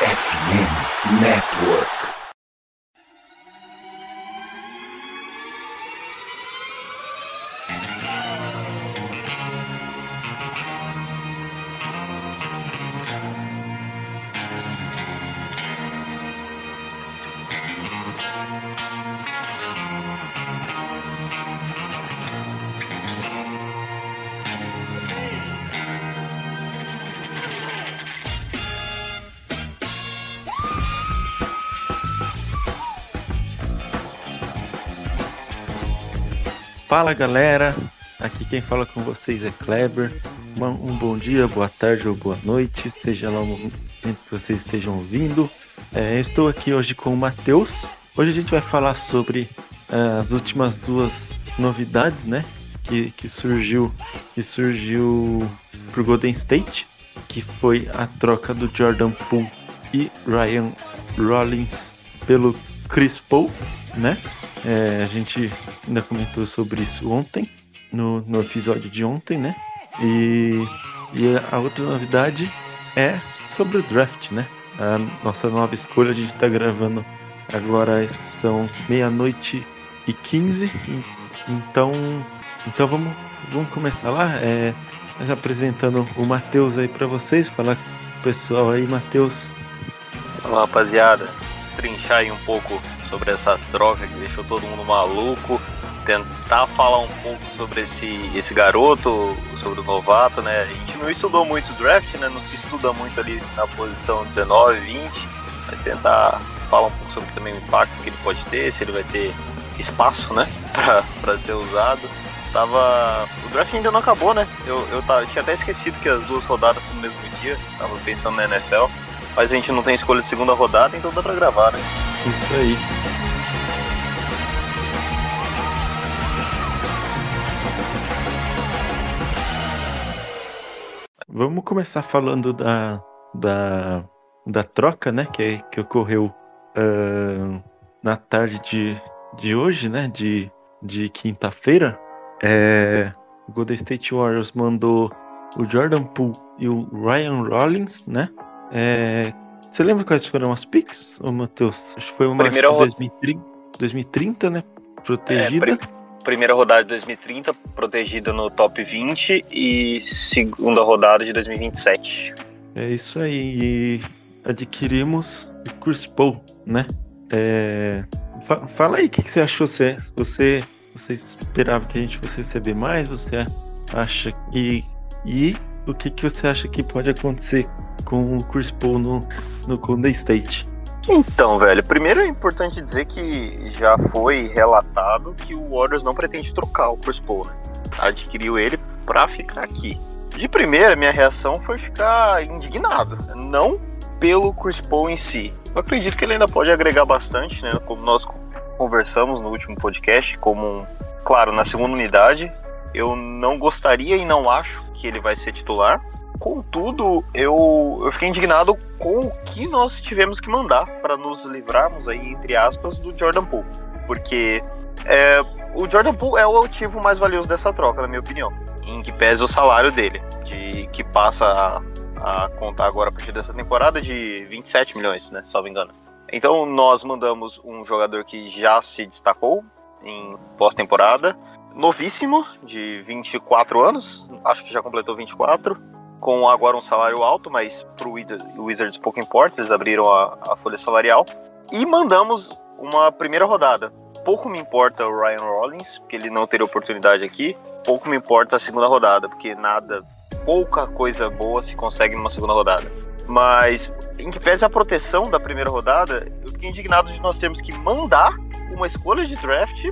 FM Network. Fala galera, aqui quem fala com vocês é Kleber. Um bom dia, boa tarde ou boa noite, seja lá o momento que vocês estejam ouvindo. É, estou aqui hoje com o Matheus. Hoje a gente vai falar sobre ah, as últimas duas novidades, né? Que, que surgiu que surgiu pro Golden State, que foi a troca do Jordan Poole e Ryan Rollins pelo Chris Paul, né? É, a gente ainda comentou sobre isso ontem, no, no episódio de ontem, né? E, e a outra novidade é sobre o draft, né? A nossa nova escolha, a gente tá gravando agora, são meia-noite e 15, e- então, então vamos, vamos começar lá, é, apresentando o Matheus aí pra vocês, falar com o pessoal aí, Matheus. Fala rapaziada, trinchar aí um pouco sobre essa troca que deixou todo mundo maluco, tentar falar um pouco sobre esse, esse garoto, sobre o novato, né? A gente não estudou muito draft, né? Não se estuda muito ali na posição 19, 20, mas tentar falar um pouco sobre também o impacto que ele pode ter, se ele vai ter espaço, né? Pra ser usado. Tava. O draft ainda não acabou, né? Eu, eu, tava, tinha até esquecido que as duas rodadas são no mesmo dia, tava pensando na NFL. Mas a gente não tem escolha de segunda rodada, então dá pra gravar, né? Isso aí. Vamos começar falando da, da, da troca, né? Que, que ocorreu ah, na tarde de, de hoje, né? De, de quinta-feira. É, o Golden State Warriors mandou o Jordan Poole e o Ryan Rollins, né? É, você lembra quais foram as picks, ô Matheus? Acho que foi uma Primeira acho que ro- 2030, 2030, né? Protegida. É, primeira rodada de 2030, protegida no top 20, e segunda rodada de 2027. É isso aí. Adquirimos o Chris Paul, né? É, fa- fala aí o que, que você achou. Você, você, você esperava que a gente fosse receber mais? Você acha que. E o que, que você acha que pode acontecer com o Chris Paul no, no Golden State? Então, velho, primeiro é importante dizer que já foi relatado que o Warriors não pretende trocar o Chris Paul, né? Adquiriu ele pra ficar aqui. De primeira, minha reação foi ficar indignado. Não pelo Chris Paul em si. Eu acredito que ele ainda pode agregar bastante, né? Como nós conversamos no último podcast, como, um- claro, na segunda unidade. Eu não gostaria e não acho que ele vai ser titular. Contudo, eu, eu fiquei indignado com o que nós tivemos que mandar para nos livrarmos aí, entre aspas, do Jordan Poole. Porque é, o Jordan Poole é o ativo mais valioso dessa troca, na minha opinião. Em que pese o salário dele, de que passa a, a contar agora a partir dessa temporada de 27 milhões, né? Salvo engano. Então nós mandamos um jogador que já se destacou em pós-temporada, novíssimo, de 24 anos, acho que já completou 24 com agora um salário alto, mas pro Wizards, Wizards pouco importa, eles abriram a, a folha salarial. E mandamos uma primeira rodada. Pouco me importa o Ryan Rollins, porque ele não teria oportunidade aqui. Pouco me importa a segunda rodada, porque nada, pouca coisa boa se consegue numa segunda rodada. Mas, em que pese a proteção da primeira rodada, eu fiquei indignado de nós termos que mandar uma escolha de draft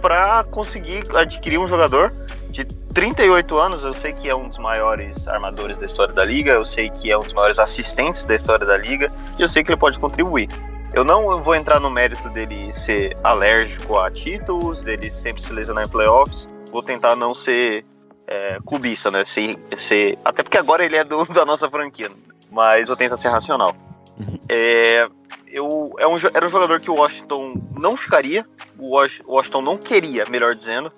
para conseguir adquirir um jogador de 38 anos, eu sei que é um dos maiores armadores da história da liga, eu sei que é um dos maiores assistentes da história da liga, e eu sei que ele pode contribuir. Eu não vou entrar no mérito dele ser alérgico a títulos, dele sempre se lesionar em playoffs. Vou tentar não ser é, clubista, né? Ser, ser, até porque agora ele é do, da nossa franquia, mas vou tentar ser racional. É, eu, é um, era um jogador que o Washington não ficaria, o Washington não queria, melhor dizendo.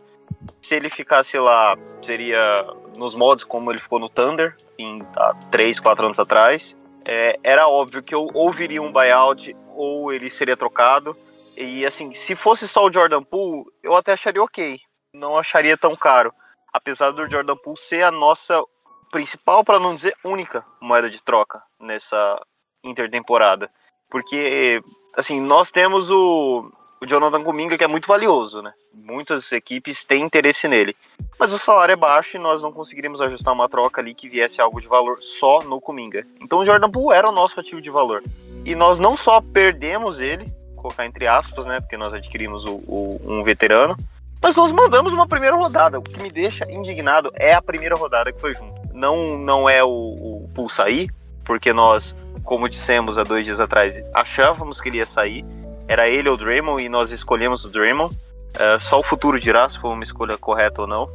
Se ele ficasse lá, seria nos modos como ele ficou no Thunder, em, há 3, 4 anos atrás. é, era óbvio que eu ouviria um buyout ou ele seria trocado. E assim, se fosse só o Jordan Poole, eu até acharia ok. Não acharia tão caro. Apesar do Jordan Poole ser a nossa principal, para não dizer única, moeda de troca nessa intertemporada. Porque, assim, nós temos o, o Jonathan Kuminga, que é muito valioso, né? Muitas equipes têm interesse nele. Mas o salário é baixo e nós não conseguiríamos ajustar uma troca ali que viesse algo de valor só no Kuminga. Então o Jordan Poole era o nosso ativo de valor. E nós não só perdemos ele, colocar entre aspas, né? Porque nós adquirimos o, o, um veterano, mas nós mandamos uma primeira rodada. O que me deixa indignado é a primeira rodada que foi junto. Não, não é o, o Poole sair, porque nós, como dissemos há dois dias atrás, achávamos que ele ia sair era ele ou o Draymond e nós escolhemos o Draymond. Uh, só o futuro dirá se foi uma escolha correta ou não.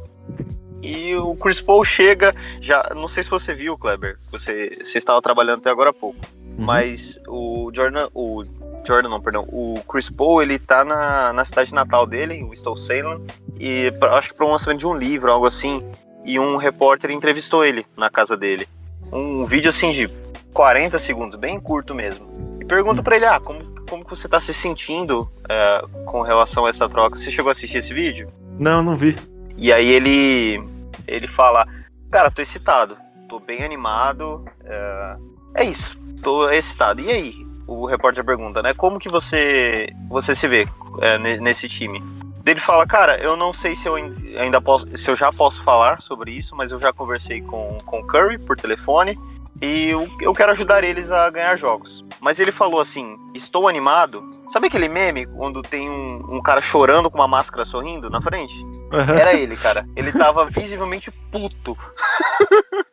E o Chris Paul chega, já não sei se você viu, Kleber, você, você estava trabalhando até agora há pouco, uhum. mas o Jordan, o Jordan não, perdão, o Chris Paul ele tá na, na cidade natal dele, o Winston-Salem, e acho que para um lançamento de um livro, algo assim, e um repórter entrevistou ele na casa dele. Um vídeo assim de 40 segundos, bem curto mesmo. E pergunta para ele, ah, como como que você tá se sentindo é, com relação a essa troca. Você chegou a assistir esse vídeo? Não, não vi. E aí ele ele fala, cara, tô excitado, tô bem animado, é, é isso, tô excitado. E aí? O repórter pergunta, né? Como que você você se vê é, nesse time? Ele fala, cara, eu não sei se eu ainda posso, se eu já posso falar sobre isso, mas eu já conversei com com Curry por telefone e eu, eu quero ajudar eles a ganhar jogos. Mas ele falou assim: estou animado. Sabe aquele meme quando tem um, um cara chorando com uma máscara sorrindo na frente? Uhum. Era ele, cara. Ele tava visivelmente puto.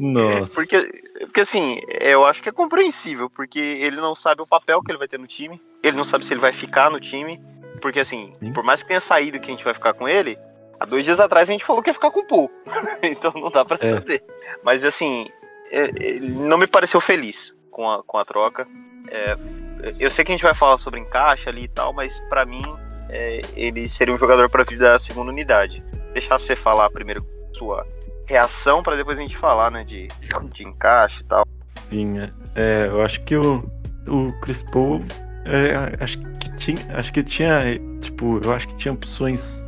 Nossa. Porque, porque assim, eu acho que é compreensível, porque ele não sabe o papel que ele vai ter no time, ele não sabe se ele vai ficar no time, porque assim, Sim. por mais que tenha saído que a gente vai ficar com ele, há dois dias atrás a gente falou que ia ficar com o Pool. então não dá pra é. saber. Mas assim, ele não me pareceu feliz com a, com a troca. É, eu sei que a gente vai falar sobre encaixe ali e tal, mas para mim é, ele seria um jogador para vir da segunda unidade. Deixar você falar primeiro sua reação para depois a gente falar, né, de, de encaixe e tal. Sim, é, é eu acho que o, o Chris Paul, é, acho que tinha, acho que tinha, tipo, eu acho que tinha opções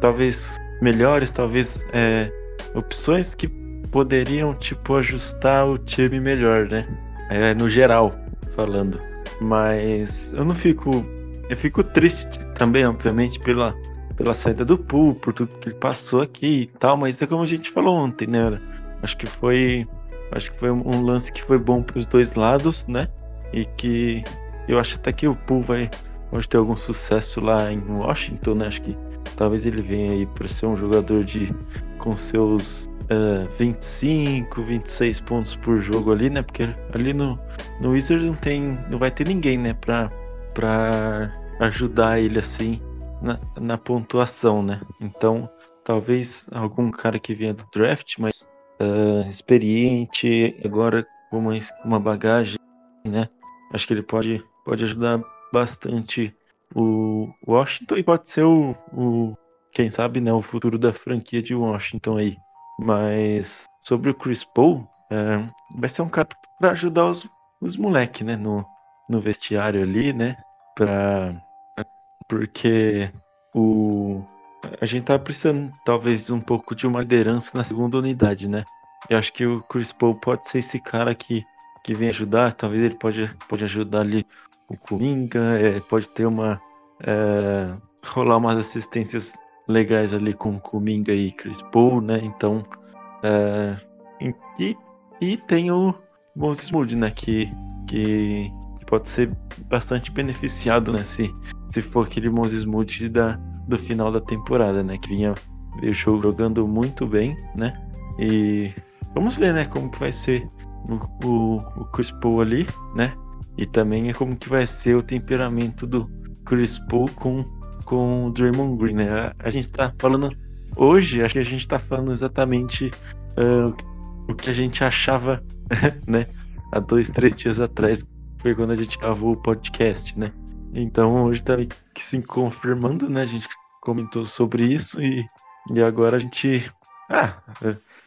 talvez melhores, talvez é, opções que poderiam, tipo, ajustar o time melhor, né? É, no geral, falando. Mas eu não fico. Eu fico triste também, obviamente, pela, pela saída do pool, por tudo que ele passou aqui e tal, mas é como a gente falou ontem, né? Acho que foi. Acho que foi um lance que foi bom para os dois lados, né? E que eu acho até que o pool vai pode ter algum sucesso lá em Washington, né? Acho que talvez ele venha aí para ser um jogador de com seus uh, 25, 26 pontos por jogo ali, né? Porque ali no, no Wizards não tem. não vai ter ninguém, né? Pra, pra ajudar ele assim na, na pontuação, né? Então, talvez algum cara que venha do draft, mas uh, experiente, agora com uma, uma bagagem, né? Acho que ele pode, pode ajudar bastante o Washington e pode ser o, o quem sabe, né, o futuro da franquia de Washington aí. Mas sobre o Chris Paul, é, vai ser um cara para ajudar os, os moleques, né? No, no vestiário ali, né? Pra, porque o, a gente tá precisando, talvez, um pouco de uma liderança na segunda unidade, né? Eu acho que o Chris Paul pode ser esse cara que, que vem ajudar. Talvez ele pode, pode ajudar ali o Coringa, é, pode ter uma. É, rolar umas assistências legais ali com Kuminga e Chris Paul, né? Então, é, e, e tem o Moses Moody, né? Que, que, pode ser bastante beneficiado, né? Se, se for aquele Moses Moody da, do final da temporada, né? Que vinha veio jogando muito bem, né? E vamos ver, né? Como que vai ser o, o, o Chris Paul ali, né? E também é como que vai ser o temperamento do Chris Paul com com o Draymond Green, né? A, gente tá falando hoje, acho que a gente tá falando exatamente uh, o que a gente achava, né? Há dois, três dias atrás, foi quando a gente gravou o podcast, né? Então hoje tá se confirmando, né? A gente comentou sobre isso e, e agora a gente. Ah,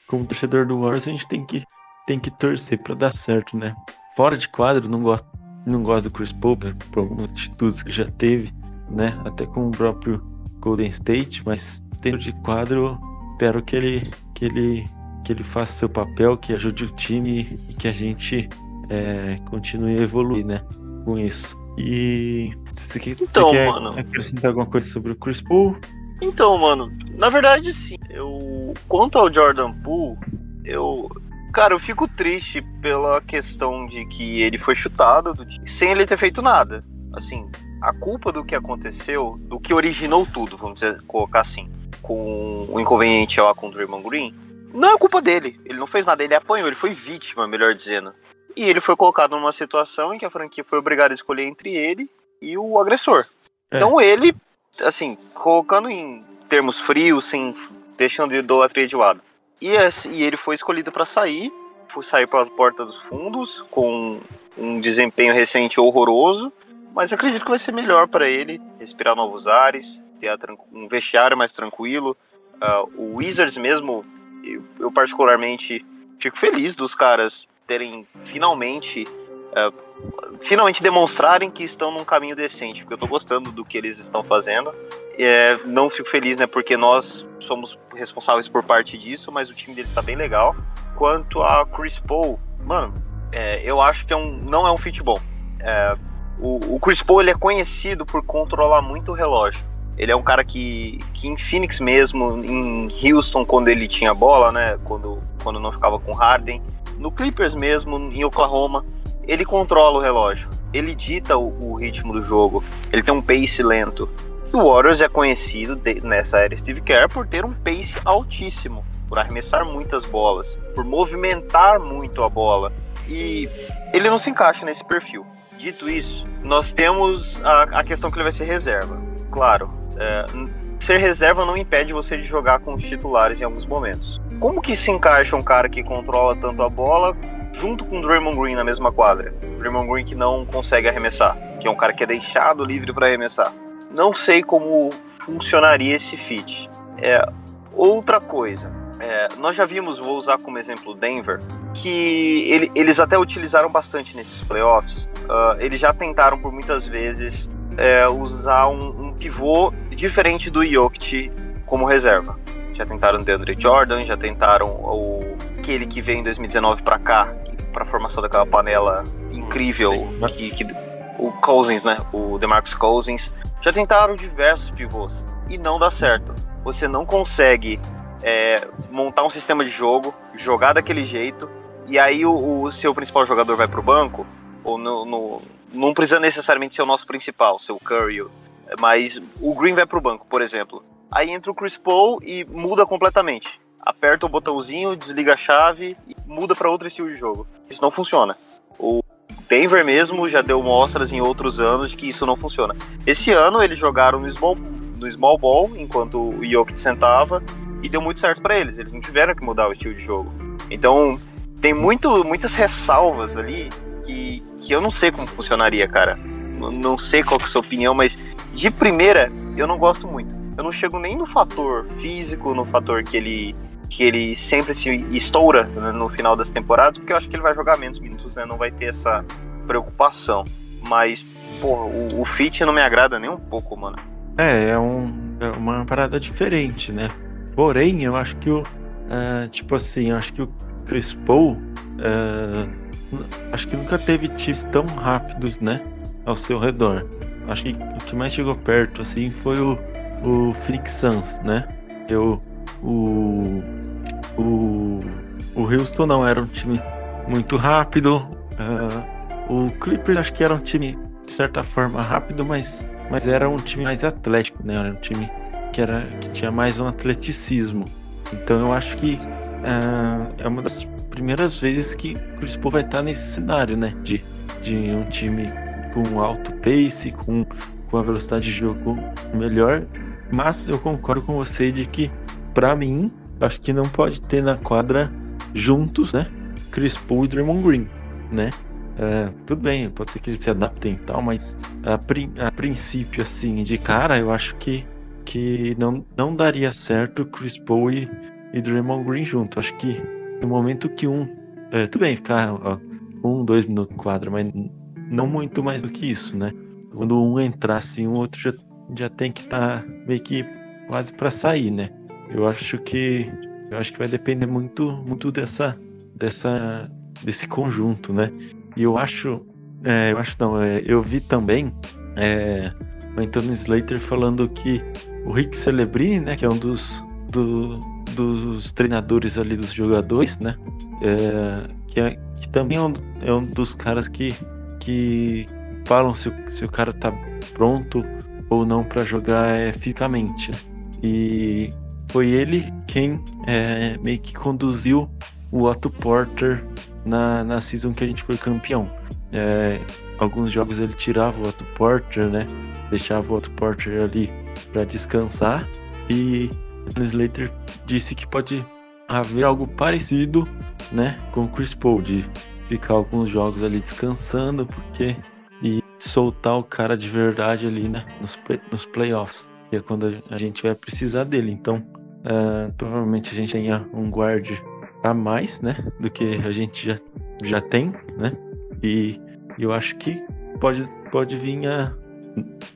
como torcedor do Warriors, a gente tem que, tem que torcer para dar certo, né? Fora de quadro, não gosto, não gosto do Chris Paul por algumas atitudes que já teve, né? Até com o próprio Golden State, mas dentro de quadro, espero que ele que ele que ele faça seu papel, que ajude o time e que a gente é, continue a evoluir, né? Com isso. E você, então, você quer mano, acrescentar alguma coisa sobre o Chris Paul? Então, mano, na verdade sim. Eu quanto ao Jordan Poole, eu cara, eu fico triste pela questão de que ele foi chutado sem ele ter feito nada. Assim, a culpa do que aconteceu, do que originou tudo, vamos dizer, colocar assim, com o inconveniente lá com o Draymond Green, não é culpa dele. Ele não fez nada, ele apanhou, ele foi vítima, melhor dizendo. E ele foi colocado numa situação em que a franquia foi obrigada a escolher entre ele e o agressor. É. Então ele, assim, colocando em termos frios, sem deixando de idolatria de lado. E, e ele foi escolhido para sair, foi sair pelas portas dos fundos com um desempenho recente horroroso, mas acredito que vai ser melhor para ele respirar novos ares, ter um vestiário mais tranquilo. Uh, o Wizards mesmo, eu, eu particularmente fico feliz dos caras terem finalmente uh, finalmente demonstrarem que estão num caminho decente, porque eu tô gostando do que eles estão fazendo. É, não fico feliz, né, porque nós somos responsáveis por parte disso, mas o time deles tá bem legal. Quanto a Chris Paul, mano, é, eu acho que é um, não é um fit bom. É, o, o, Chris Paul ele é conhecido por controlar muito o relógio. Ele é um cara que, que em Phoenix mesmo, em Houston quando ele tinha bola, né, quando, quando não ficava com Harden, no Clippers mesmo, em Oklahoma, ele controla o relógio. Ele dita o, o ritmo do jogo. Ele tem um pace lento. E o Warriors é conhecido de, nessa era Steve Kerr por ter um pace altíssimo, por arremessar muitas bolas, por movimentar muito a bola. E ele não se encaixa nesse perfil. Dito isso, nós temos a, a questão que ele vai ser reserva. Claro, é, ser reserva não impede você de jogar com os titulares em alguns momentos. Como que se encaixa um cara que controla tanto a bola junto com o Draymond Green na mesma quadra? Draymond Green que não consegue arremessar, que é um cara que é deixado livre para arremessar. Não sei como funcionaria esse fit. É, outra coisa, é, nós já vimos, vou usar como exemplo Denver, que ele, eles até utilizaram bastante nesses playoffs. Uh, eles já tentaram por muitas vezes é, usar um, um, pivô diferente do Jokic como reserva. Já tentaram o DeAndre Jordan, já tentaram o aquele que veio em 2019 para cá, para a formação daquela panela incrível que, que, o Cousins, né? O DeMarcus Cousins. Já tentaram diversos pivôs e não dá certo. Você não consegue é, montar um sistema de jogo, jogar daquele jeito e aí o, o seu principal jogador vai pro banco ou no, no não precisa necessariamente ser o nosso principal, seu Curry, mas o Green vai pro banco, por exemplo. Aí entra o Chris Paul e muda completamente. Aperta o botãozinho, desliga a chave e muda para outro estilo de jogo. Isso não funciona. O Denver mesmo já deu mostras em outros anos de que isso não funciona. Esse ano eles jogaram no small, no small ball enquanto o Jokic sentava e deu muito certo para eles. Eles não tiveram que mudar o estilo de jogo. Então tem muito, muitas ressalvas ali que, que eu não sei como funcionaria, cara. Não, sei qual é a sua opinião, mas de primeira eu não gosto muito. Eu não chego nem no fator físico, no fator que ele que ele sempre se estoura né, no final das temporadas, porque eu acho que ele vai jogar menos minutos, né? Não vai ter essa preocupação. Mas, porra, o, o fit não me agrada nem um pouco, mano. É, é, um, é uma parada diferente, né? Porém, eu acho que o. Uh, tipo assim, eu acho que o Chris Paul. Uh, acho que nunca teve times tão rápidos, né? Ao seu redor. Acho que o que mais chegou perto, assim, foi o, o Phoenix Suns, né? Eu, o, o, o Houston não era um time muito rápido. Uh, o Clippers acho que era um time, de certa forma, rápido, mas, mas era um time mais atlético, né? Era um time que, era, que tinha mais um atleticismo. Então eu acho que é uma das primeiras vezes que o Chris Paul vai estar nesse cenário, né? De, de um time com alto pace, com, com a velocidade de jogo melhor. Mas eu concordo com você de que, para mim, acho que não pode ter na quadra juntos, né? Chris Paul e Draymond Green, né? É, tudo bem, pode ser que eles se adaptem e tal, mas a, prin a princípio, assim, de cara, eu acho que, que não, não daria certo Chris Paul e, e Draymond Green junto. Acho que no momento que um É, tudo bem ficar ó, um, dois minutos no quadro, mas não muito mais do que isso, né? Quando um entrar assim, o outro já, já tem que estar tá meio que quase para sair, né? Eu acho que eu acho que vai depender muito muito dessa dessa desse conjunto, né? E eu acho, é, eu acho não, é, eu vi também é, o Anthony Slater falando que o Rick Celebrini, né, que é um dos, do, dos treinadores ali dos jogadores, né, é, que, é, que, também é um, é um, dos caras que, que falam se, se o cara tá pronto ou não para jogar é, fisicamente. Né? E foi ele quem é, meio que conduziu o Otto Porter na, na season que a gente foi campeão. É, alguns jogos ele tirava o Otto Porter, né? Deixava o Otto Porter ali para descansar. E Slater disse que pode haver algo parecido, né, com o Chris Paul de ficar alguns jogos ali descansando, porque e soltar o cara de verdade ali, né, nos, nos playoffs, que é quando a gente vai precisar dele. Então, uh, provavelmente a gente tenha um guard a mais, né, do que a gente já, já tem, né, e eu acho que pode, pode vir a,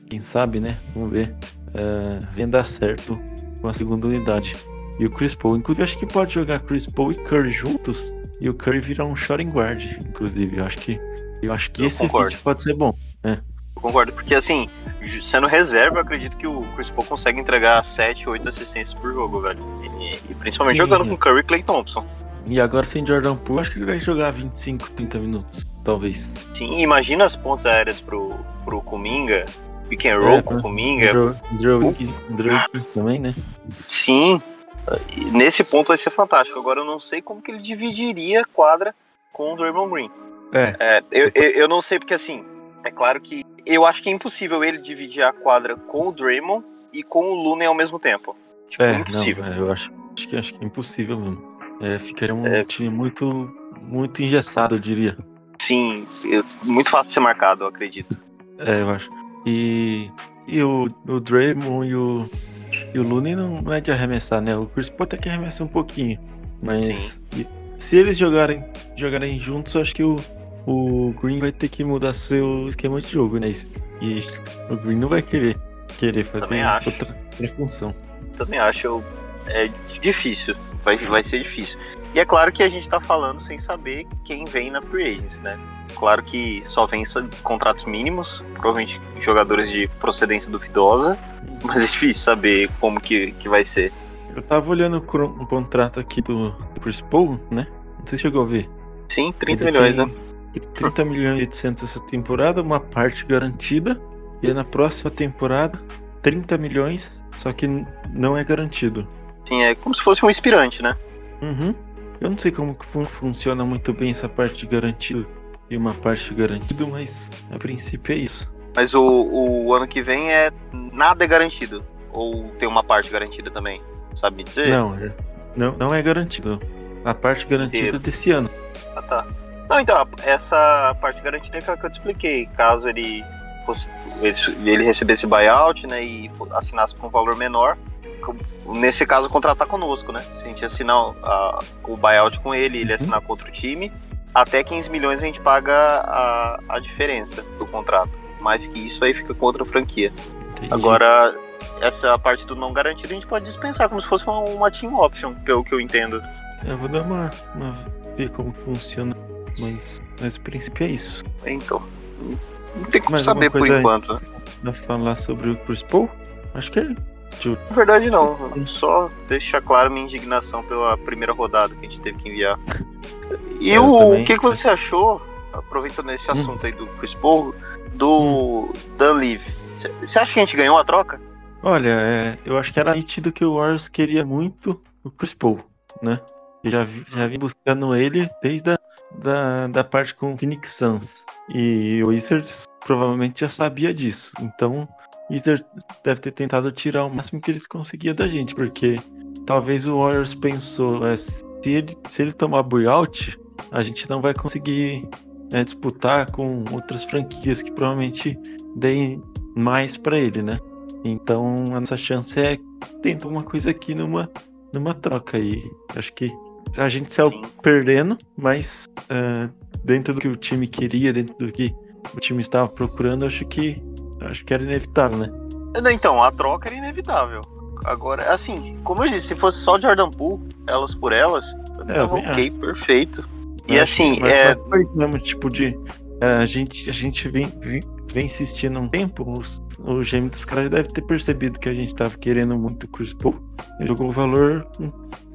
quem sabe, né, vamos ver, uh, venha dar certo com a segunda unidade. E o Chris Paul, inclusive, acho que pode jogar Chris Paul e Curry juntos e o Curry virar um shooting guard, inclusive. Eu acho que, eu acho que eu esse concordo. pode ser bom. Né? Eu concordo, porque assim, sendo reserva, eu acredito que o Chris Paul consegue entregar 7, 8 assistências por jogo, velho. E, e principalmente Sim. jogando com Curry e Clay Thompson. E agora sem Jordan Poole, acho que ele vai jogar 25, 30 minutos, talvez. Sim, imagina as pontas aéreas pro, pro Kuminga, pick and roll é, com o Kuminga. Drew também, né? Sim, nesse ponto vai ser fantástico. Agora eu não sei como que ele dividiria a quadra com o Draymond Green. É. é eu, eu, eu, não sei porque assim, é claro que eu acho que é impossível ele dividir a quadra com o Draymond e com o Looney ao mesmo tempo. Tipo, é, impossível. Não, é, eu acho, acho, que, acho que é impossível mesmo. É, ficaria um é. time muito, muito engessado, eu diria. Sim, eu, muito fácil de ser marcado, eu acredito. É, eu acho. E, e o, o Draymond e o, e o Looney não, não é de arremessar, né? O Chris Paul até que arremessa um pouquinho. Mas se eles jogarem, jogarem juntos, eu acho que o, o Green vai ter que mudar seu esquema de jogo, né? E o Green não vai querer, querer fazer outra, outra função. Também acho. É difícil. Vai, vai ser difícil. E é claro que a gente tá falando sem saber quem vem na Free Agents, né? Claro que só vem contratos mínimos, provavelmente jogadores de procedência duvidosa, mas é difícil saber como que, que vai ser. Eu tava olhando o contrato aqui do, do Chris Paul, né? Não sei se chegou a ver. Sim, 30 Ele milhões, né? 30 milhões e 800 essa temporada, uma parte garantida. E na próxima temporada, 30 milhões, só que não é garantido. Sim, é como se fosse um inspirante, né? Uhum. Eu não sei como que fun funciona muito bem essa parte de garantido e uma parte garantida, mas a princípio é isso. Mas o, o ano que vem é nada é garantido. Ou tem uma parte garantida também? Sabe dizer? Não, é, não, não é garantido. A parte garantida desse ano. Ah tá. Não, então, essa parte garantida é que eu te expliquei. Caso ele fosse, ele recebesse buyout, né, e assinasse com um valor menor, nesse caso contratar conosco, né? Se a gente assinar o buyout com ele, ele uhum. assinar com outro time, até 15 milhões a gente paga a, a diferença do contrato. Mais que isso aí fica com outra franquia. Entendi. Agora, essa parte do não garantido a gente pode dispensar como se fosse uma, uma team option, pelo que eu entendo. Eu vou dar uma, uma ver como funciona, mas, mas o princípio é isso. Então, não tem como saber por enquanto. Pra falar sobre o Chris Paul? Acho que é na verdade não, só deixar claro minha indignação pela primeira rodada que a gente teve que enviar. E o, o que, que você achou, aproveitando esse hum. assunto aí do Chris Paul, do hum. Dan Levy? Você acha que a gente ganhou a troca? Olha, é, eu acho que era nítido que o Warriors queria muito o Chris Paul, né? Eu já, vi, já vim buscando ele desde a da, da parte com o Phoenix Suns. E o Wizards provavelmente já sabia disso. Então, Wizards deve ter tentado tirar o máximo que eles conseguiam da gente, porque talvez o Warriors pensou, é, se, ele, se ele tomar buyout, a gente não vai conseguir é, disputar com outras franquias que provavelmente deem mais para ele, né? Então a nossa chance é tentar uma coisa aqui numa, numa troca aí. Acho que a gente saiu perdendo, mas uh, dentro do que o time queria, dentro do que o time estava procurando, acho que acho que era inevitável, né? Então, a troca era inevitável. Agora, assim, como eu disse, se fosse só Jordan Poole, elas por elas, é, tava ok, acho. perfeito. E assim, é. Mesmo, tipo de. É, a gente, a gente vem, vem, vem insistindo um tempo, os, o GM dos caras deve ter percebido que a gente tava querendo muito o Chris Paul. Ele jogou o valor um,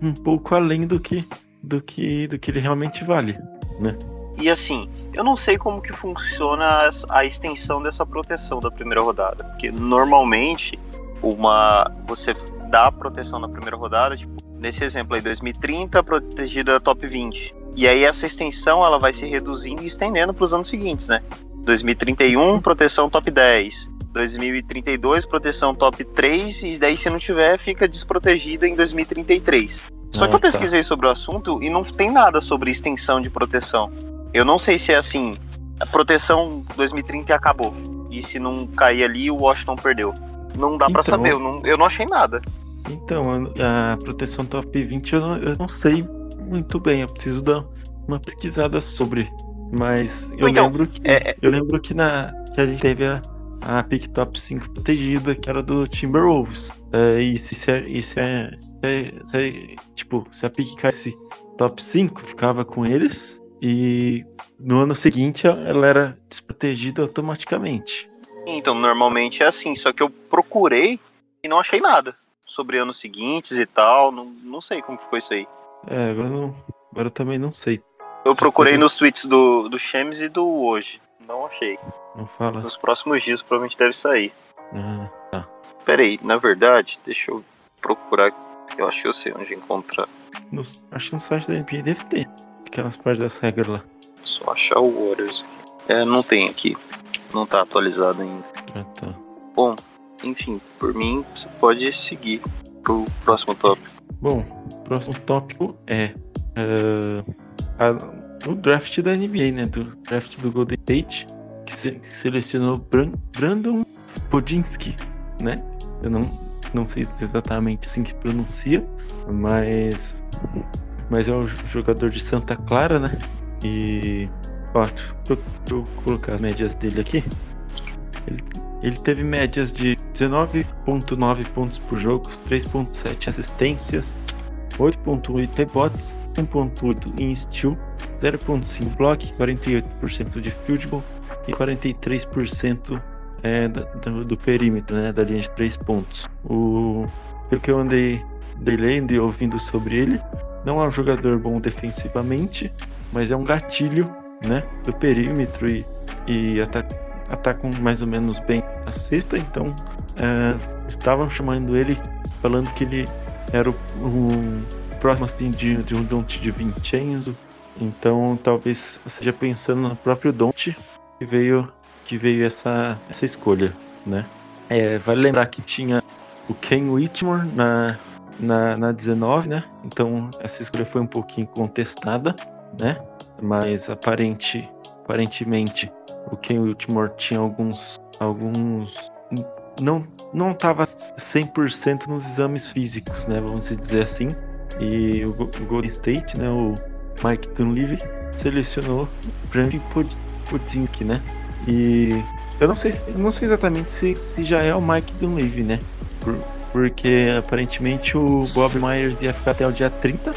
um pouco além do que, do que do que ele realmente vale, né? E assim, eu não sei como que funciona a extensão dessa proteção da primeira rodada, porque normalmente uma você dá proteção na primeira rodada, tipo, nesse exemplo aí 2030 protegida top 20. E aí essa extensão ela vai se reduzindo e estendendo para os anos seguintes, né? 2031 proteção top 10, 2032 proteção top 3 e daí se não tiver fica desprotegida em 2033. Só que eu pesquisei sobre o assunto e não tem nada sobre extensão de proteção. Eu não sei se é assim, a proteção 2030 acabou. E se não cair ali, o Washington perdeu. Não dá então, para saber, eu não, eu não achei nada. Então, a, a proteção top 20 eu não, eu não, sei muito bem, eu preciso dar uma pesquisada sobre. Mas eu então, lembro que é... é- eu lembro que na que a gente teve a, a pick top 5 protegida, que era do Timberwolves. É, e se, se, é, se, se, se, tipo, se a pick caísse top 5, ficava com eles. E no ano seguinte ela era desprotegida automaticamente. Então, normalmente é assim, só que eu procurei e não achei nada sobre anos seguintes e tal, não, não sei como ficou isso aí. É, agora, não, agora eu também não sei. Eu procurei nos tweets do, do Chemes e do hoje, não achei. Não fala. Nos próximos dias provavelmente deve sair. Ah, tá. Pera aí, na verdade, deixa eu procurar, eu acho que eu sei onde encontrar. No, acho que no site da NBA deve ter aquelas partes das regras lá. Só achar o Warriors. É, não tem aqui. Não tá atualizado ainda. Ah, tá. Bom, enfim, por mim, você pode seguir pro próximo tópico. Bom, o próximo tópico é uh, a, o draft da NBA, né? Do draft do Golden State, que, se, que selecionou Bran, Brandon Podinski, né? Eu não, não sei exatamente assim que pronuncia, mas mas é um jogador de Santa Clara, né? E. Ó, deixa eu colocar as médias dele aqui. Ele, ele teve médias de 19,9 pontos por jogo, 3,7 assistências, 8,8 rebotes, 1,8 em steal, 0,5 block, 48% de field goal e 43% é, do, do, perímetro, né, da linha de 3 pontos. O, pelo que eu andei lendo e ouvindo sobre ele, não é um jogador bom defensivamente, mas é um gatilho né, do perímetro e, e ataca, ataca mais ou menos bem a cesta. Então é, estavam chamando ele, falando que ele era um próximo assim, de, de um Don't de Vincenzo. Então talvez seja pensando no próprio Don't que veio que veio essa, essa escolha, né? É, vale lembrar que tinha o Ken Whitmore na, na, na 19, né? Então essa escolha foi um pouquinho contestada, né? Mas aparente, aparentemente o Ken Whitmore tinha alguns alguns não não estava 100% nos exames físicos, né? Vamos dizer assim. E o, o Golden State, né? O Mike Dunleavy selecionou Brandon Podzinski, né? E eu não sei, eu não sei exatamente se, se já é o Mike Dunleavy, né? Por, porque aparentemente o Bob Myers ia ficar até o dia 30,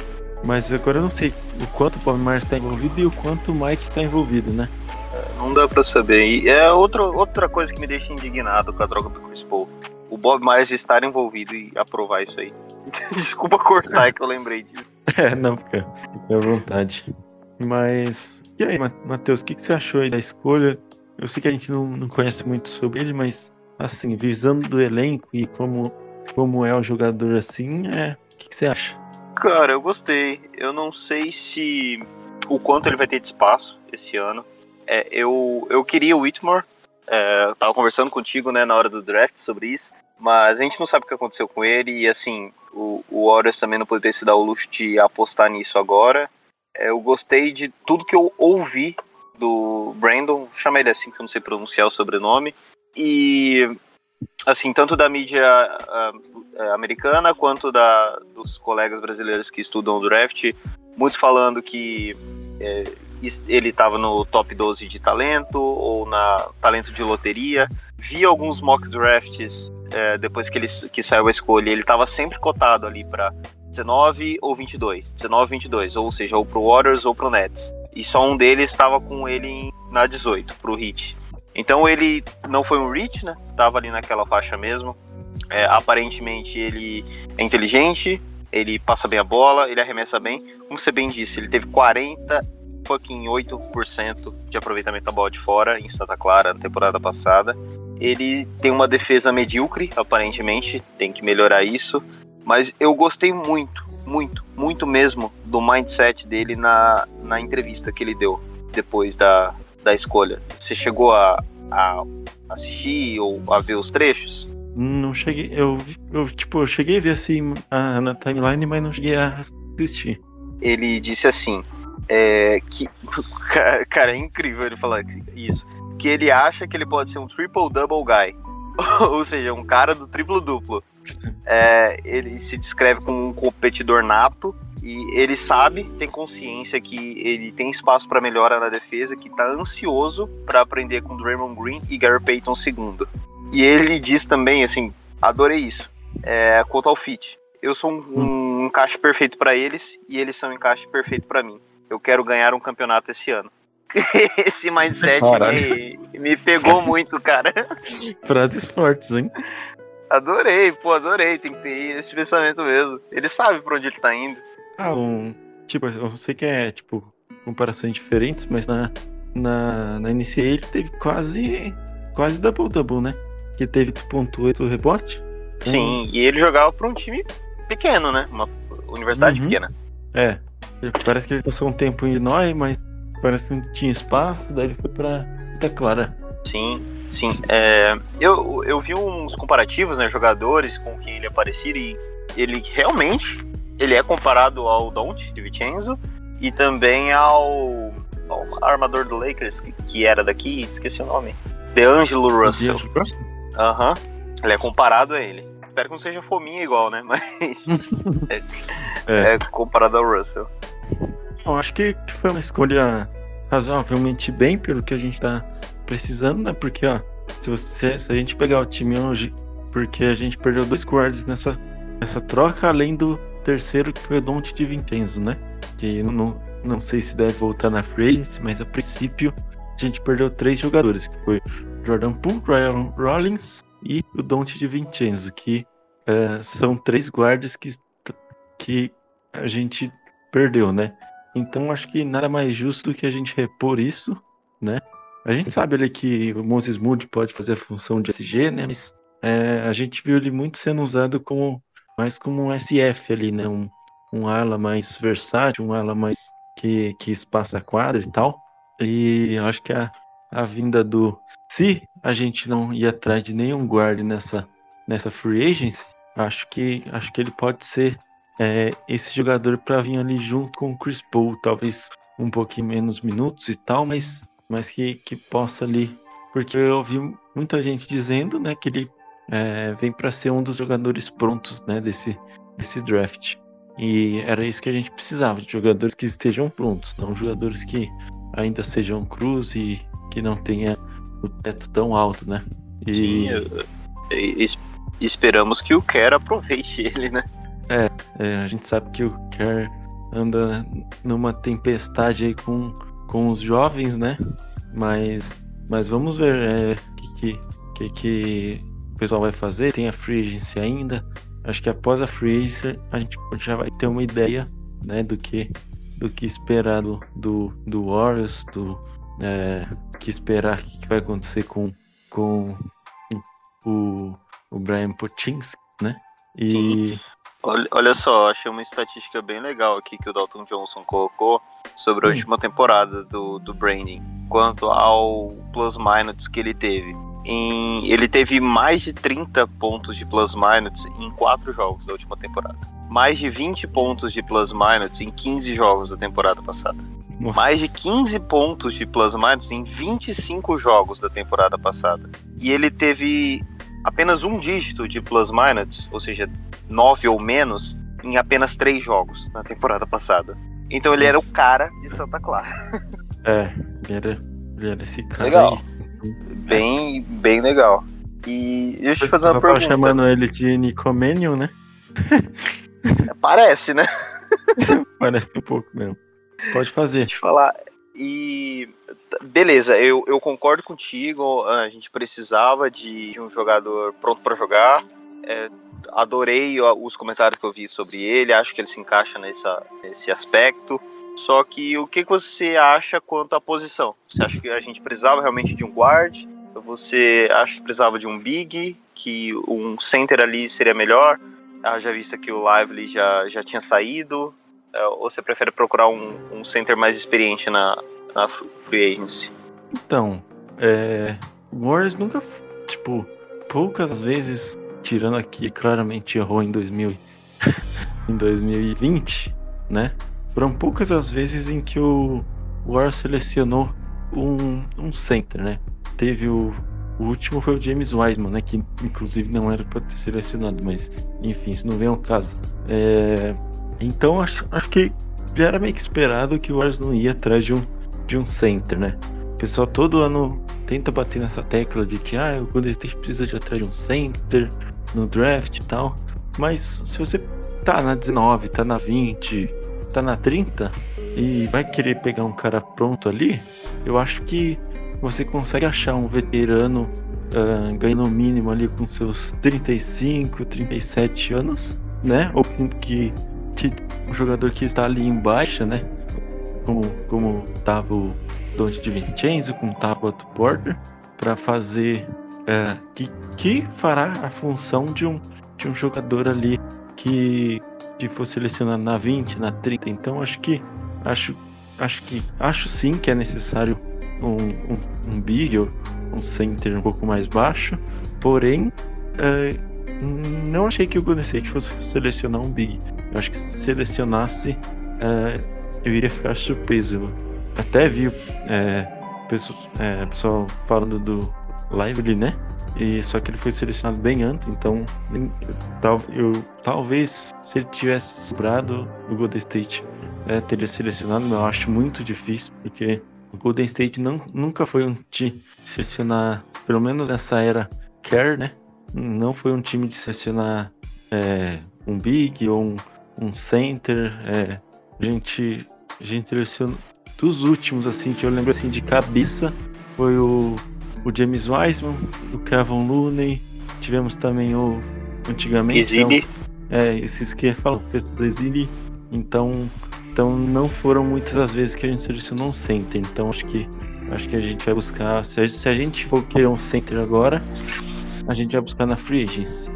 mas agora eu não sei o quanto o Bob Myers está envolvido e o quanto o Mike está envolvido, né? É, não dá pra saber. E é outra, outra coisa que me deixa indignado com a droga do Chris Paul. O Bob Myers estar envolvido e aprovar isso aí. Desculpa cortar, é que eu lembrei disso. É, não, fica, fica à vontade. Mas. E aí, Matheus, o que, que você achou aí da escolha? Eu sei que a gente não, não conhece muito sobre ele, mas assim, visando do elenco e como como é o jogador assim, é. O que, você acha? Cara, eu gostei. Eu não sei se o quanto ele vai ter de espaço esse ano. É, eu, eu queria o Whitmore. É, tava conversando contigo né, na hora do draft sobre isso. Mas a gente não sabe o que aconteceu com ele. E assim, o, o Warriors também não poderia se dar o luxo de apostar nisso agora. É, eu gostei de tudo que eu ouvi do Brandon. Chama ele assim, que eu não sei pronunciar o sobrenome. E assim, tanto da mídia uh, americana quanto da, dos colegas brasileiros que estudam o draft, muitos falando que é, ele estava no top 12 de talento ou na talento de loteria. Vi alguns mock drafts é, depois que ele que saiu a escolha, ele estava sempre cotado ali para 19 ou 22, 19 22, ou seja, ou pro Warriors ou pro Nets. E só um deles estava com ele na 18, pro Heat. Então ele não foi um reach, né? Tava ali naquela faixa mesmo. É, aparentemente ele é inteligente, ele passa bem a bola, ele arremessa bem. Como você bem disse, ele teve 40 fucking 8% de aproveitamento da bola de fora em Santa Clara na temporada passada. Ele tem uma defesa medíocre, aparentemente, tem que melhorar isso. Mas eu gostei muito, muito, muito mesmo do mindset dele na, na entrevista que ele deu depois da, da escolha. Você chegou a, a assistir ou a ver os trechos? Não cheguei. Eu, eu tipo, eu cheguei a ver assim a, na timeline, mas não cheguei a assistir. Ele disse assim: é, que. Cara, é incrível ele falar isso. Que ele acha que ele pode ser um triple-double guy. Ou seja, um cara do triplo-duplo. É, ele se descreve como um competidor nato e ele sabe, tem consciência que ele tem espaço para melhora na defesa, que está ansioso para aprender com Draymond Green e Gary Payton II. E ele diz também, assim, adorei isso. É, quanto ao fit, eu sou um, um, encaixe perfeito para eles e eles são um encaixe perfeito para mim. Eu quero ganhar um campeonato esse ano. Esse mindset me, me, pegou muito, cara. Frases fortes, hein? Adorei, pô, adorei. Tem que ter esse pensamento mesmo. Ele sabe pra onde ele tá indo. Ah, um. Tipo, eu sei que é, tipo, comparações diferentes, mas na, na, na NCA ele teve quase. Quase double-double, né? Que teve ponto 8 rebote. Sim, e ele jogava pra um time pequeno, né? Uma universidade uhum. pequena. É. Parece que ele passou um tempo em Illinois, mas parece que não tinha espaço, daí ele foi pra Santa Clara. Sim, sim. É, eu, eu vi uns comparativos, né, jogadores com quem ele aparecia e ele realmente ele é comparado ao Don't de Vincenzo e também ao, ao armador do Lakers que, que, era daqui, esqueci o nome. DeAngelo Russell. Aham. Uhum. Ele é comparado a ele. Espero que não seja fominha igual, né? Mas é, é. é comparado ao Russell. Eu acho que foi uma escolha razoavelmente bem pelo que a gente tá precisando, né? Porque, ó, se, você, se a gente pegar o time hoje, porque a gente perdeu dois guardas nessa, nessa troca, além do terceiro que foi o Don't de Vincenzo, né? Que não, não sei se deve voltar na free mas a princípio a gente perdeu três jogadores, que foi Jordan Poole, Ryan Rollins e o Don't de Vincenzo, que uh, são três guardas que, que a gente perdeu, né? Então acho que nada mais justo do que a gente repor isso, né? A gente sabe ali que o Moses Moody pode fazer a função de SG, né? Mas é, a gente viu ele muito sendo usado como mais como um SF ali, né? Um, um ala mais versátil, um ala mais que, que espaça quadra e tal. E acho que a, a vinda do. Se a gente não ir atrás de nenhum guard nessa, nessa free agency, acho que, acho que ele pode ser é, esse jogador para vir ali junto com o Chris Paul, talvez um pouquinho menos minutos e tal, mas, mas que, que possa ali. Porque eu ouvi muita gente dizendo né, que ele é, vem para ser um dos jogadores prontos né, desse, desse draft. E era isso que a gente precisava, de jogadores que estejam prontos, não jogadores que ainda sejam cruz e que não tenha o teto tão alto, né? E... Sim, esperamos que o Kerr aproveite ele, né? É, é, a gente sabe que o Kerr anda numa tempestade aí com, com os jovens, né? Mas, mas vamos ver o é, que, que, que, pessoal vai fazer. Tem a Free Agency ainda. Acho que após a Free Agency a gente já vai ter uma ideia né, do que do que esperar do, do, do Warriors, do é, que esperar o que vai acontecer com, com o, o Brian Potinski, né? E Olha, olha só, achei uma estatística bem legal aqui que o Dalton Johnson colocou sobre a hum. última temporada do, do Branding, quanto ao plus-minus que ele teve. Em, ele teve mais de 30 pontos de plus-minus em 4 jogos da última temporada. Mais de 20 pontos de plus-minus em 15 jogos da temporada passada. Nossa. Mais de 15 pontos de plus-minus em 25 jogos da temporada passada. E ele teve apenas um dígito de plus-minus, ou seja, 9 ou menos, em apenas 3 jogos na temporada passada. Então ele era o cara de Santa Clara. É, ele era, ele era esse cara. Legal. Aí. Bem, legal. E deixa eu te fazer uma pergunta. chamando ele de Nicomanion, né? Parece, né? Parece um pouco mesmo. Pode fazer. te falar. E beleza, eu, eu concordo contigo. A gente precisava de um jogador pronto para jogar. É, adorei os comentários que eu vi sobre ele. Acho que ele se encaixa nessa, nesse aspecto. Só que o que você acha quanto à posição? Você acha que a gente precisava realmente de um guard? Você acha que precisava de um big? Que um center ali seria melhor? Ah, já visto que o Lively já, já tinha saído. É, ou você prefere procurar um, um center mais experiente na, na free agency? Então, é. O Warriors nunca. Tipo, poucas vezes, tirando aqui, claramente errou em 2000, em 2020, né? Foram poucas as vezes em que o Warriors selecionou um, um center, né? Teve o. O último foi o James Wiseman, né? Que inclusive não era para ter selecionado, mas enfim, isso não vem ao caso. É, então acho, acho que já era meio que esperado que o Warriors não ia atrás de um, de um center, né? O pessoal todo ano tenta bater nessa tecla de que ah, o Golden State precisa de atrás de um center no draft e tal. Mas se você tá na 19, tá na 20, tá na 30 e vai querer pegar um cara pronto ali, eu acho que você consegue achar um veterano ah, ganhando o mínimo ali com seus 35, 37 anos, né? Ou com que, que um jogador que está ali em baixa, né? Como, como tava o Dante de Vincenzo, como tava o Porter, para fazer é, que, que fará a função de um, de um jogador ali que, que for selecionado na 20, na 30. Então acho que acho, acho que acho sim que é necessário um, um, um big um center um pouco mais baixo, porém é, não achei que o Golden State fosse selecionar um big. Eu acho que se selecionasse é, eu iria ficar surpreso. Eu até vi é, pessoal, é, pessoal falando do Lively, né? E só que ele foi selecionado bem antes, então tal, eu talvez se ele tivesse sobrado o Golden State é, teria selecionado, mas eu acho muito difícil porque o Golden State não, nunca foi um time de selecionar, pelo menos nessa era Care, né? Não foi um time de selecionar é, um big ou um, um center. é, a gente, a gente selecionou dos últimos assim que eu lembro assim de cabeça foi o, o James Wiseman, o Kevin Looney, tivemos também o antigamente Exhibe. é, esses que falam festas exile, então então não foram muitas as vezes que a gente selecionou um center, então acho que acho que a gente vai buscar, se a, se a gente for querer um center agora, a gente vai buscar na free agency.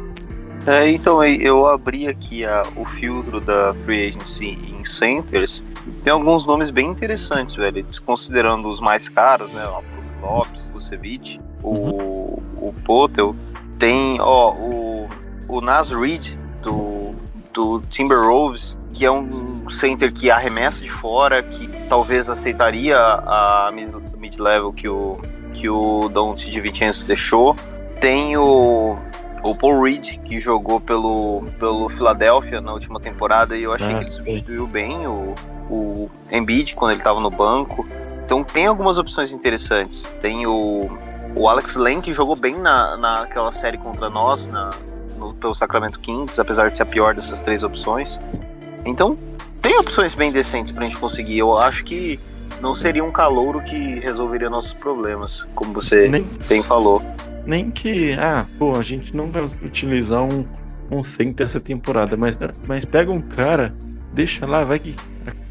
É, então eu abri aqui a- o filtro da Free Agency em Centers. Tem alguns nomes bem interessantes, velho. Considerando os mais caros, né? O Lopes, o Cevic, o, o Potel. Tem, ó, o, o Nas Reed do, do Timberwolves, que é um center que arremessa de fora, que talvez aceitaria a mid- mid-level que o, que o Don't de Vincenzo deixou. Tem o o Paul Reed, que jogou pelo, pelo Philadelphia na última temporada, e eu achei Ah, que ele sim. substituiu bem o, o Embiid quando ele estava no banco. Então tem algumas opções interessantes. Tem o, o Alex Len, que jogou bem na, naquela série contra nós, na, no pelo Sacramento Kings, apesar de ser a pior dessas três opções. Então tem opções bem decentes pra gente conseguir. Eu acho que não seria um calouro que resolveria nossos problemas, como você Nem, bem falou. nem que, ah, pô, a gente não vai utilizar um, um center essa temporada, mas, mas pega um cara, deixa lá, vai que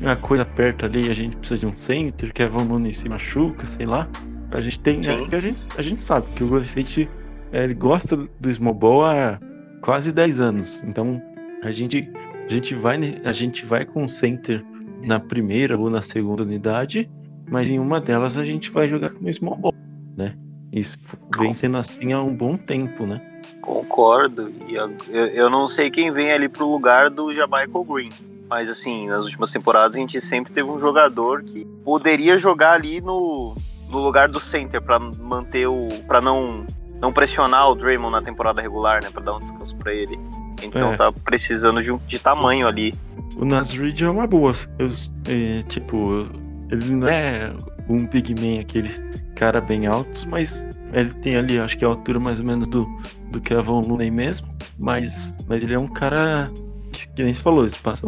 a, coisa aperta ali a gente precisa de um center, que a Nunes se machuca, sei lá. A gente tem. A, a gente, a gente sabe que o Golden State é, ele gosta do small ball há quase 10 anos. Então a gente, a gente vai a gente vai com o center na primeira ou na segunda unidade, mas em uma delas a gente vai jogar com o small ball, né? Isso vem sendo assim há um bom tempo, né? Concordo. E eu, eu- não sei quem vem ali pro lugar do Jamaica Green. Mas assim, nas últimas temporadas a gente sempre teve um jogador que poderia jogar ali no, no lugar do center pra manter o. para não, não pressionar o Draymond na temporada regular, né? Pra dar um descanso pra ele. Então É. tá precisando de, um- de tamanho ali. o Nasrid é uma boa. Eu, é, tipo, ele não é um pigman, aqueles cara bem altos, mas ele tem ali, acho que a altura mais ou menos do, do Kevin Looney mesmo. Mas, mas ele é um cara que, que nem você falou, ele passa,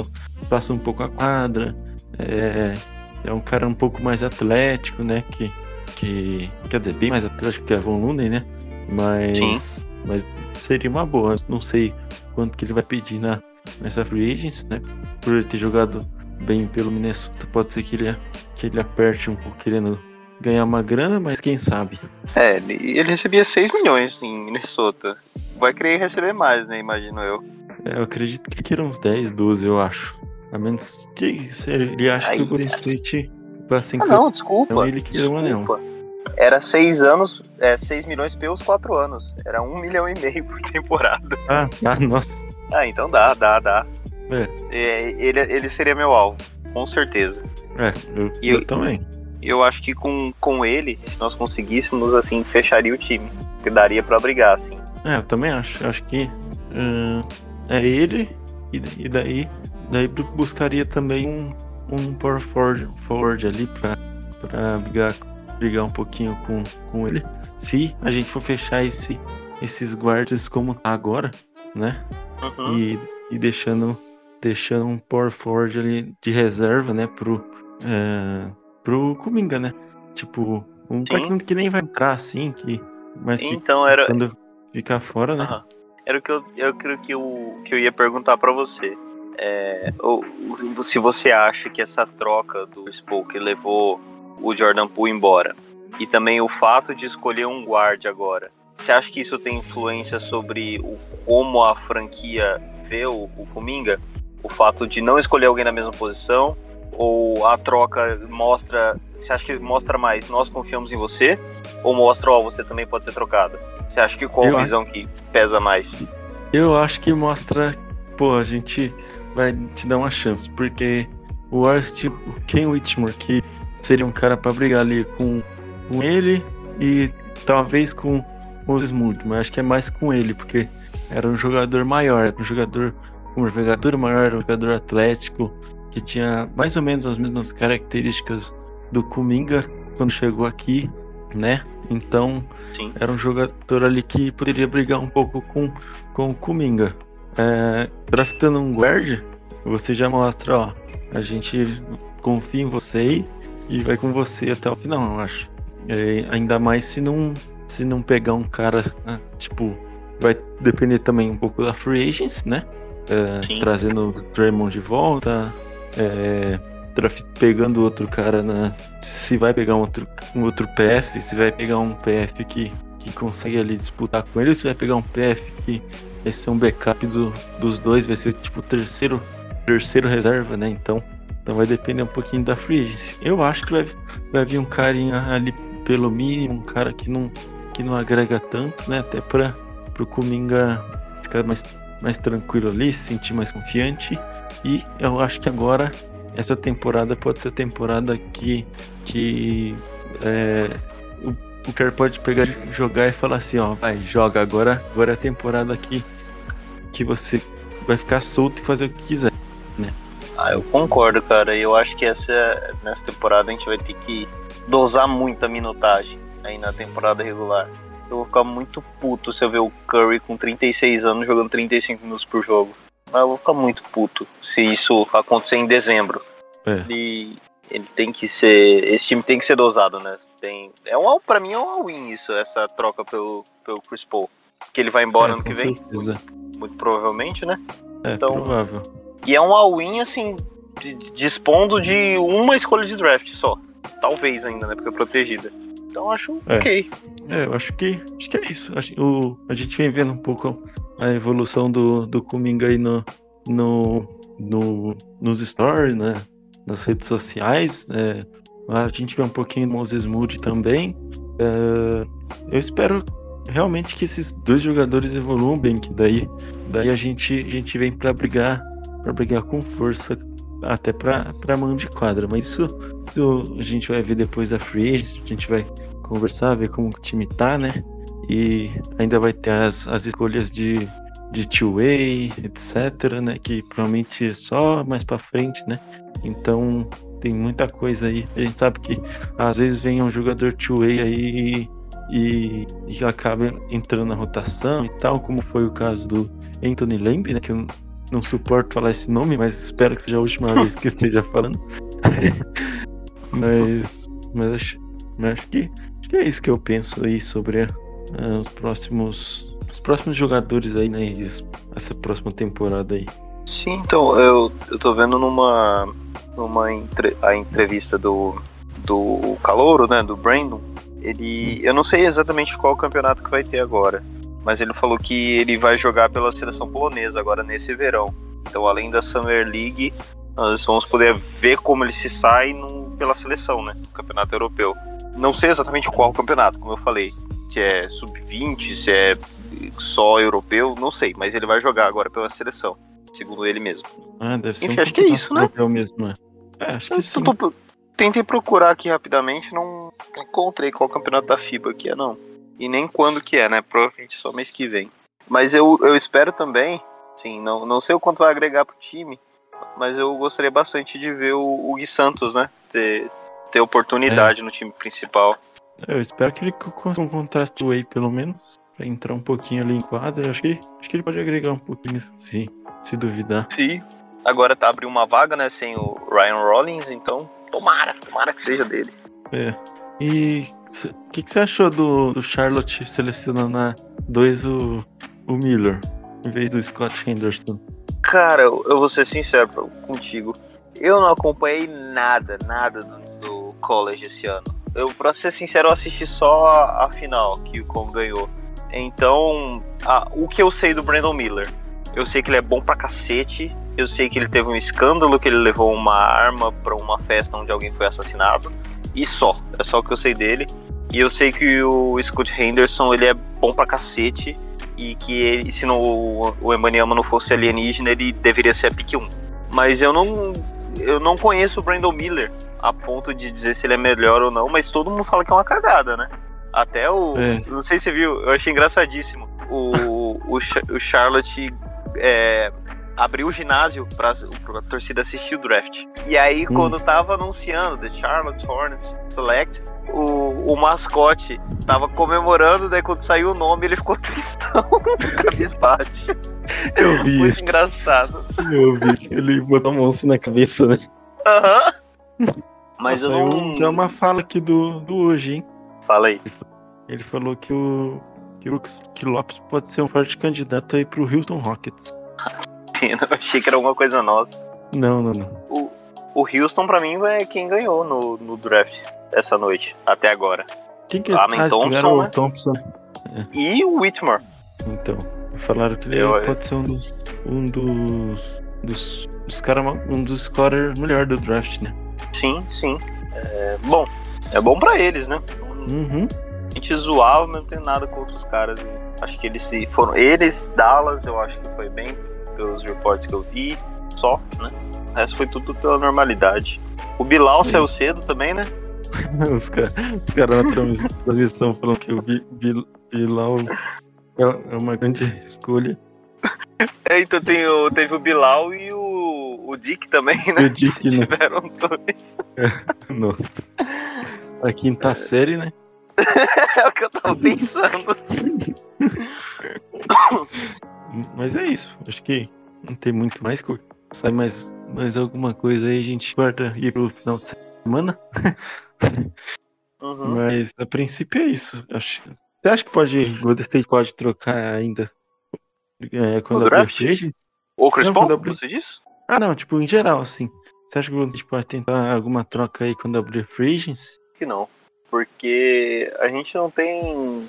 passa um pouco a quadra. É, é um cara um pouco mais atlético, né? Que, que quer dizer, bem mais atlético que Kevin Looney, né? Mas, mas seria uma boa. Não sei quanto que ele vai pedir na, nessa free agents, né? Por ele ter jogado bem pelo Minnesota, pode ser que ele, que ele aperte um pouco querendo ganhar uma grana, mas quem sabe. É, ele, ele recebia 6 milhões em Minnesota. Vai querer receber mais, né? Imagino eu. É, eu acredito que queira uns 10, 12, eu acho. A menos que ele acha que o Golden State vai assim. Ah, não, desculpa. Então ele queria um anel. Era 6 anos, é, 6 milhões pelos 4 anos. Era 1 milhão e meio por temporada. Ah, ah nossa. Ah, então dá, dá, dá. É. é ele, ele seria meu alvo, com certeza. É, eu, eu, eu também. Eu acho que com, com ele, se nós conseguíssemos, assim, fecharia o time. Que daria para brigar, assim. É, eu também acho. Eu acho que uh, é ele e, e, daí, daí buscaria também um, um power forward, forward ali pra, pra brigar, brigar um pouquinho com, com ele. Se a gente for fechar esse, esses guardas como tá agora, né? Uhum. E, e deixando, deixando um power forward ali de reserva, né? Pro, uh, pro Kuminga, né? Tipo, um Sim. que nem vai entrar assim, que, mas que então, era... quando ficar fora, né? Uhum. Era o que eu, eu creio que eu, que eu ia perguntar para você. É, ou, se você acha que essa troca do Spoke levou o Jordan Poole embora e também o fato de escolher um guard agora, você acha que isso tem influência sobre o, como a franquia vê o, o Kuminga? O fato de não escolher alguém na mesma posição ou a troca mostra. Você acha que mostra mais nós confiamos em você? Ou mostra, ó, você também pode ser trocado? Você acha que qual eu visão que pesa mais? Eu acho que mostra, pô, a gente vai te dar uma chance, porque o Ars, tipo, Ken Whitmore, que seria um cara para brigar ali com, com ele e talvez com o Smooth, mas acho que é mais com ele, porque era um jogador maior, um jogador com uma envergadura maior, um jogador atlético, que tinha mais ou menos as mesmas características do Kuminga quando chegou aqui, né? Então Sim. era um jogador ali que poderia brigar um pouco com, com o Kuminga. É, draftando um guard, você já mostra, ó, a gente confia em você e vai com você até o final, eu acho. É, ainda mais se não se não pegar um cara, né, tipo, vai depender também um pouco da free agents, né? É, trazendo o Draymond de volta, é, pegando outro cara na. Se vai pegar um outro, um outro PF, se vai pegar um PF que, que consegue ali disputar com ele, se vai pegar um PF que vai ser um backup do, dos dois, vai ser tipo terceiro, terceiro reserva, né? Então, então vai depender um pouquinho da free agency. Eu acho que vai, vai vir um carinha ali pelo mínimo, um cara que não, que não agrega tanto, né? Até para o Kuminga ficar mais, mais tranquilo ali, se sentir mais confiante. E eu acho que agora essa temporada pode ser a temporada que, que é, o, o Kerr pode pegar, jogar e falar assim, ó, vai, joga agora, agora é a temporada que, que você vai ficar solto e fazer o que quiser? Ah, eu concordo, cara. Eu acho que essa nessa temporada a gente vai ter que dosar muito a minutagem aí na temporada regular. Eu vou ficar muito puto se eu ver o Curry com 36 anos jogando 35 minutos por jogo. Mas eu vou ficar muito puto se isso acontecer em dezembro. É. Ele, ele tem que ser. Esse time tem que ser dosado, né? Tem, é um, pra mim é um all-in isso, essa troca pelo, pelo Chris Paul. Que ele vai embora é, ano que vem. Certeza. Muito provavelmente, né? É, então, provável. E é um all-in, assim, dispondo de uma escolha de draft só. Talvez ainda, né? Porque é protegida. Então acho é. ok. É, eu acho que acho que é isso. Acho, o, a gente vem vendo um pouco a evolução do, do Kuminga aí no, no, no, nos stories, né? Nas redes sociais. É, a gente vê um pouquinho do Moses Moody também. É, eu espero realmente que esses dois jogadores evoluam bem, que daí, daí a gente, a gente vem para brigar, para brigar com força até para mão de quadra. Mas isso, isso, a gente vai ver depois da free, a gente vai conversar, ver como o time tá, né? E ainda vai ter as, as escolhas de, de two-way, etc, né? Que provavelmente é só mais para frente, né? Então tem muita coisa aí. A gente sabe que às vezes vem um jogador two-way aí e, e acaba entrando na rotação e tal, como foi o caso do Anthony Lamb, né? Que não suporto falar esse nome, mas espero que seja a última vez que esteja falando. mas, mas acho, mas acho que acho que é isso que eu penso aí sobre uh, os próximos os próximos jogadores aí, né? Essa próxima temporada aí. Sim, então eu, eu tô vendo numa numa entre, a entrevista do do Calouro, né, do Brandon, ele eu não sei exatamente qual campeonato que vai ter agora, mas ele falou que ele vai jogar pela seleção polonesa agora nesse verão. Então, além da Summer League, nós vamos poder ver como ele se sai no, pela seleção, né, no campeonato europeu. Não sei exatamente qual campeonato, como eu falei, se é sub-20, se é só europeu, não sei, mas ele vai jogar agora pela seleção, segundo ele mesmo. Ah, deve ser Enfim, um acho que é isso, né? europeu mesmo, né? É, acho que sim. tô- tentei procurar aqui rapidamente, não encontrei qual campeonato da FIBA que é, não. E nem quando que é, né? Provavelmente só mês que vem. Mas eu, eu espero também, sim, não, não sei o quanto vai agregar pro time, mas eu gostaria bastante de ver o, o Gui Santos, né? Ter, ter oportunidade no time principal. Eu espero que ele consiga um contrato aí, pelo menos, pra entrar um pouquinho ali em quadra. Acho que, acho que ele pode agregar um pouquinho, sim, se duvidar. Sim. Agora tá abrindo uma vaga, né? Sem o Ryan Rollins, então tomara, tomara que seja dele. É. E o que, que você achou do, do Charlotte selecionando na 2 o, o Miller, em vez do Scott Henderson? Cara, eu vou ser sincero contigo. Eu não acompanhei nada, nada do, do college esse ano. Eu, pra ser sincero, eu assisti só a, a final que o Com ganhou. Então, a- o que eu sei do Brandon Miller? Eu sei que ele é bom pra cacete. Eu sei que ele teve um escândalo, que ele levou uma arma pra uma festa onde alguém foi assassinado. E só. É só o que eu sei dele. E eu sei que o Scott Henderson, ele é bom pra cacete. E que ele, se não, o Embanyama não fosse alienígena, ele deveria ser a pick 1. Mas eu não, eu não conheço o Brandon Miller a ponto de dizer se ele é melhor ou não, mas todo mundo fala que é uma cagada, né? Até o. É. Não sei se você viu, eu achei engraçadíssimo. O, o, o Charlotte é, abriu o ginásio pra, pra torcida assistir o draft. E aí, Hum. quando tava anunciando The Charlotte Hornets Select, o, o mascote tava comemorando, daí quando saiu o nome, ele ficou tristão, cabisbaixo. Eu vi Muito engraçado. eu vi. Ele botou a mão assim na cabeça, né? Aham. Mas Nossa, eu não. Tem uma fala aqui do, do hoje, hein? Fala aí. Ele falou que o, que o que o Lopes pode ser um forte candidato aí pro Houston Rockets. Eu achei que era alguma coisa nossa. Não, não, não. O, o Houston, pra mim, é quem ganhou no, no draft essa noite, até agora. Quem que é ah, Thompson, né? o Thompson. E o Whitmore. Então, falaram que ele Eu- pode ser um dos. Um dos. Dos, dos caras. Um dos scorers melhor do draft, né? Sim, sim. É, bom, é bom pra eles, né? Uhum. A gente zoava, mas não tem nada contra os caras. Acho que eles se foram. Eles, Dallas, eu acho que foi bem, pelos reportes que eu vi, só, né? O resto foi tudo pela normalidade. O Bilal Sim. saiu cedo também, né? Os caras cara na trans- transmissão falando que o Bi- Bi- Bilal é é uma grande escolha. É, então tem o, teve o Bilal e o, o Dick também, E né? o Dick, né? Tiveram dois. Nossa. A quinta série, né? É o que eu tava pensando. Mas é isso. Acho que não tem muito mais. Sai mais, mais alguma coisa aí, a gente guarda ir pro final de semana. Uhum. Mas a princípio é isso. Acho, você acha que pode. Golden State pode trocar ainda? É, quando abrir draft? free agency? O Chris Não, Paul, abrir- você disse? Ah, não, tipo, em geral, assim. Você acha que o Golden State pode tentar alguma troca aí quando abrir free agency? que não. Porque a gente não tem.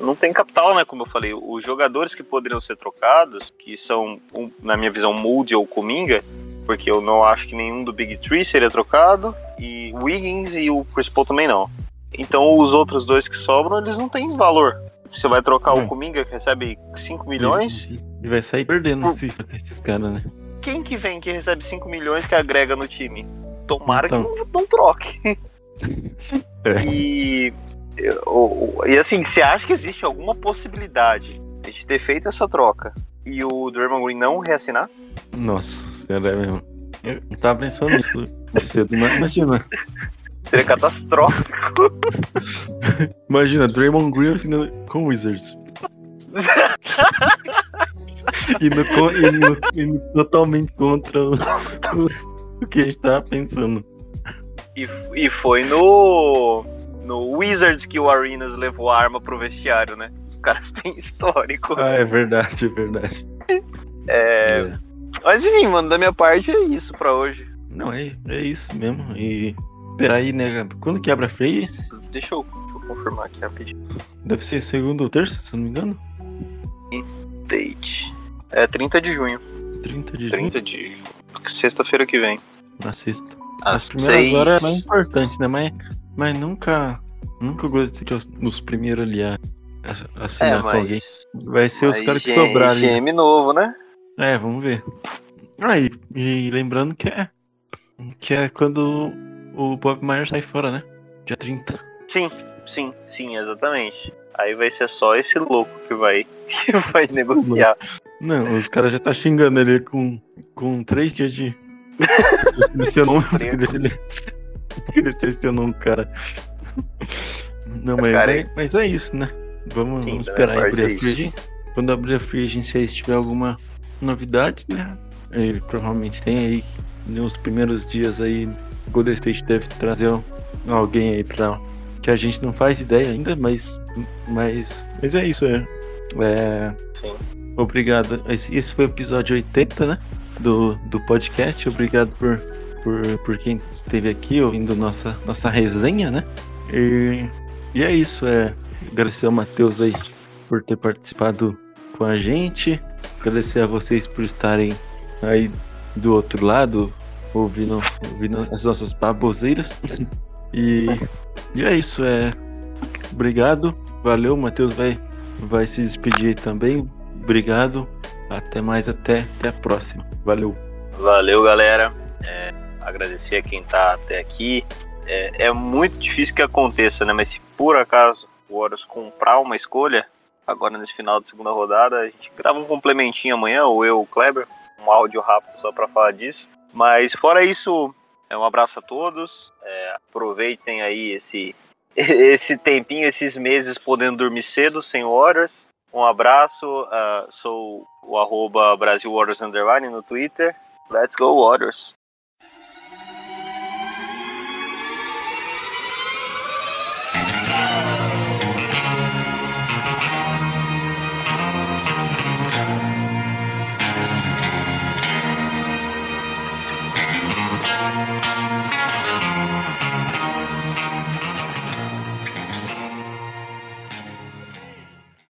Não tem capital, né? Como eu falei. Os jogadores que poderiam ser trocados, que são, na minha visão, Moody ou Kuminga, porque eu não acho que nenhum do Big Three seria trocado, e o Wiggins e o Chris Paul também não. Então os outros dois que sobram, eles não têm valor. Você vai trocar Hum. o Kuminga, que recebe 5 milhões, E, vai sair perdendo se com esses caras, né? quem que vem que recebe 5 milhões que agrega no time? Tomara Então. que não, não troque. É. E, e assim, você acha que existe alguma possibilidade de ter feito essa troca e o Draymond Green não reassinar? Nossa, sério é mesmo. Eu não tava pensando nisso cedo, mas imagina. Seria catastrófico. Imagina, Draymond Green assinando com Wizards. indo, co- indo- indo totalmente contra o- o que a gente tava pensando. E, e foi no. No Wizards que o Arenas levou a arma pro vestiário, né? Os caras têm histórico. Ah, é verdade, é verdade. É, É. Mas enfim, mano, da minha parte é isso pra hoje. Não, é, é isso mesmo. E espera aí, né? Quando que abre a Free? Deixa eu, deixa eu confirmar aqui rapidinho. Deve ser segunda ou terça, se eu não me engano. Date. É 30 de junho. 30 de junho, 30 de. Sexta-feira que vem. na sexta. Às As primeiras seis- horas é mais importante, né? Mas, mas nunca. Nunca gostei de ser os primeiros ali a, a- assinar É, com alguém. mas. Vai ser os mas caras que sobrarem. ali. GM novo, né? É, vamos ver. Ah, e, e lembrando que é. Que é quando o Bob Myers sai fora, né? Dia 30. Sim, sim, sim, exatamente. Aí vai ser só esse louco que vai, que vai negociar. Não, os caras já tá xingando ele com, com três dias de. Ele selecionou um cara. Não, mas, Cara, mas, mas é isso, né? Vamos, Sim, vamos esperar abrir a é Free. Quando abrir a Free Agency aí, se tiver alguma novidade, né? Ele provavelmente tem aí nos primeiros dias aí. Golden State deve trazer alguém aí pra. Que a gente não faz ideia ainda, mas. Mas, mas é isso, é. é Sim. Obrigado. Esse, esse foi o episódio 80, né? Do, do podcast. Obrigado por, por, por quem esteve aqui ouvindo nossa, nossa resenha, né? E, e é isso. É, agradecer ao Matheus aí por ter participado com a gente. Agradecer a vocês por estarem aí do outro lado, ouvindo, ouvindo as nossas baboseiras. E, e é isso. É, obrigado. Valeu. Matheus vai, vai se despedir também. Obrigado. Até mais, até, até a próxima. Valeu. Valeu, galera. É, agradecer a quem tá até aqui. É, é muito difícil que aconteça, né? Mas se por acaso o Horus comprar uma escolha, agora nesse final de segunda rodada, a gente grava um complementinho amanhã, ou eu, o Kleber, um áudio rápido só pra falar disso. Mas fora isso, é um abraço a todos. É, aproveitem aí esse, esse tempinho, esses meses podendo dormir cedo, sem horas. Um abraço, ah, sou o arroba Brasil Waters Underline no Twitter. Let's go Waters!